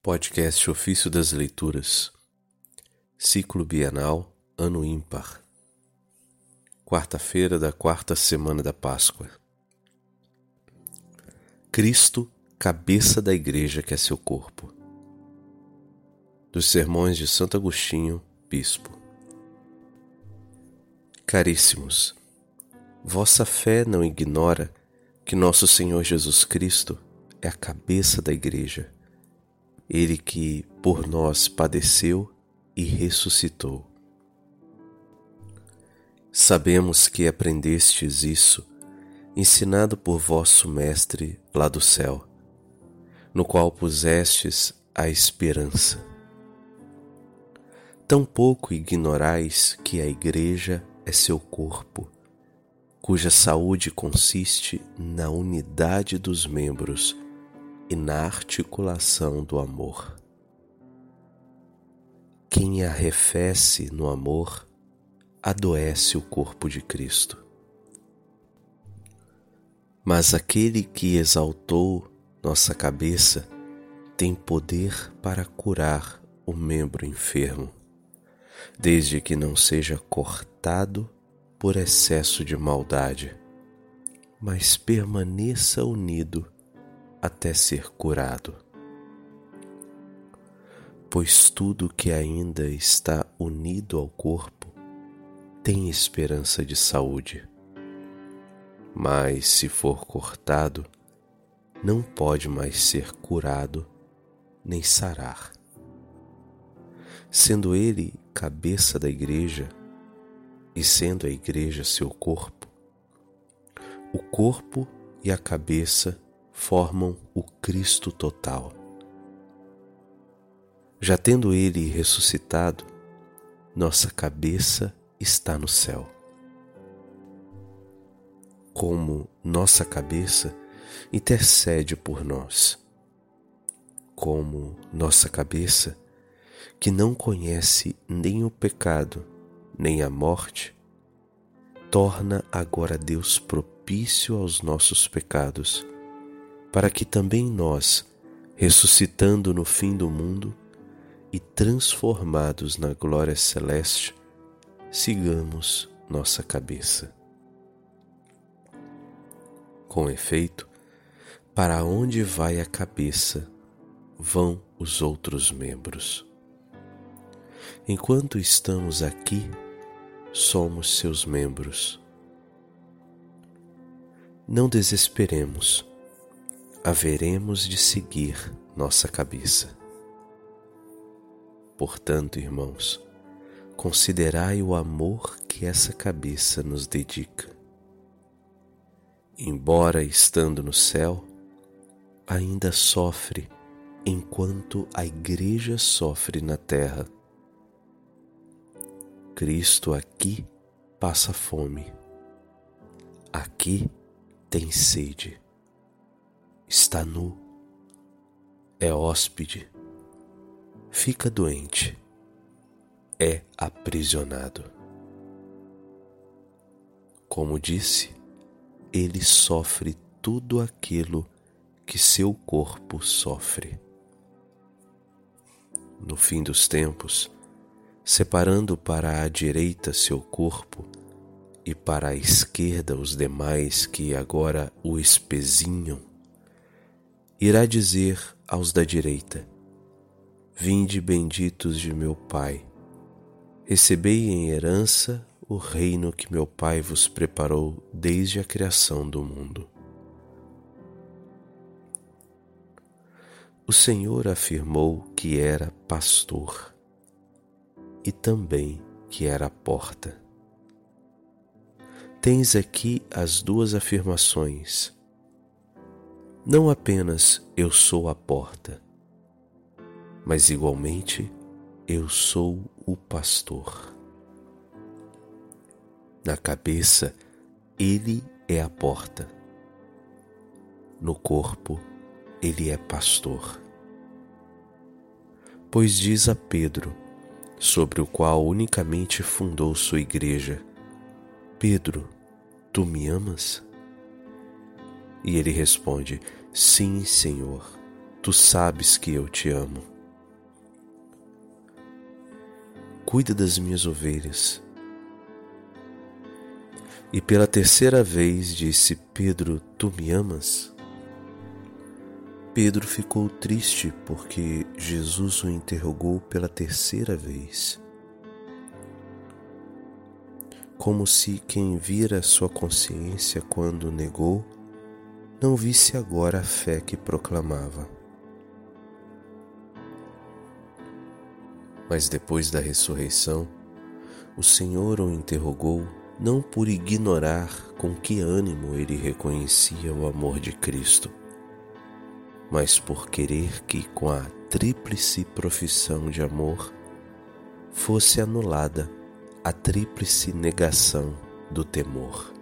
Podcast Ofício das Leituras, Ciclo Bienal, Ano Ímpar, quarta-feira da quarta semana da Páscoa. Cristo, cabeça da Igreja que é seu corpo. Dos Sermões de Santo Agostinho, Bispo. Caríssimos, vossa fé não ignora que nosso Senhor Jesus Cristo é a cabeça da Igreja ele que por nós padeceu e ressuscitou. Sabemos que aprendestes isso, ensinado por vosso Mestre lá do céu, no qual pusestes a esperança. Tampouco ignorais que a Igreja é seu corpo, cuja saúde consiste na unidade dos membros e na articulação do amor. Quem arrefece no amor adoece o corpo de Cristo. Mas aquele que exaltou nossa cabeça tem poder para curar o membro enfermo, desde que não seja cortado por excesso de maldade, mas permaneça unido até ser curado. Pois tudo que ainda está unido ao corpo tem esperança de saúde. Mas se for cortado, não pode mais ser curado nem sarar. Sendo ele cabeça da igreja e sendo a igreja seu corpo, o corpo e a cabeça formam o Cristo total. Já tendo Ele ressuscitado, nossa cabeça está no céu. Como nossa cabeça intercede por nós, como nossa cabeça, que não conhece nem o pecado, nem a morte, torna agora Deus propício aos nossos pecados para que também nós, ressuscitando no fim do mundo e transformados na glória celeste, sigamos nossa cabeça. Com efeito, para onde vai a cabeça, vão os outros membros. Enquanto estamos aqui, somos seus membros. Não desesperemos haveremos de seguir nossa cabeça. Portanto, irmãos, considerai o amor que essa cabeça nos dedica. Embora estando no céu, ainda sofre enquanto a Igreja sofre na terra. Cristo aqui passa fome, aqui tem sede está nu, é hóspede, fica doente, é aprisionado. Como disse, ele sofre tudo aquilo que seu corpo sofre. No fim dos tempos, separando para a direita seu corpo e para a esquerda os demais que agora o espezinham, irá dizer aos da direita: Vinde benditos de meu Pai, recebei em herança o reino que meu Pai vos preparou desde a criação do mundo. O Senhor afirmou que era pastor e também que era porta. Tens aqui as duas afirmações não apenas eu sou a porta, mas igualmente eu sou o pastor. Na cabeça, ele é a porta. No corpo, ele é pastor. Pois diz a Pedro, sobre o qual unicamente fundou sua igreja: Pedro, tu me amas? E ele responde: Sim, Senhor, tu sabes que eu te amo. Cuida das minhas ovelhas. E pela terceira vez disse Pedro: Tu me amas? Pedro ficou triste porque Jesus o interrogou pela terceira vez. Como se quem vira sua consciência quando negou não visse agora a fé que proclamava. Mas depois da ressurreição, o Senhor o interrogou não por ignorar com que ânimo ele reconhecia o amor de Cristo, mas por querer que, com a tríplice profissão de amor, fosse anulada a tríplice negação do temor.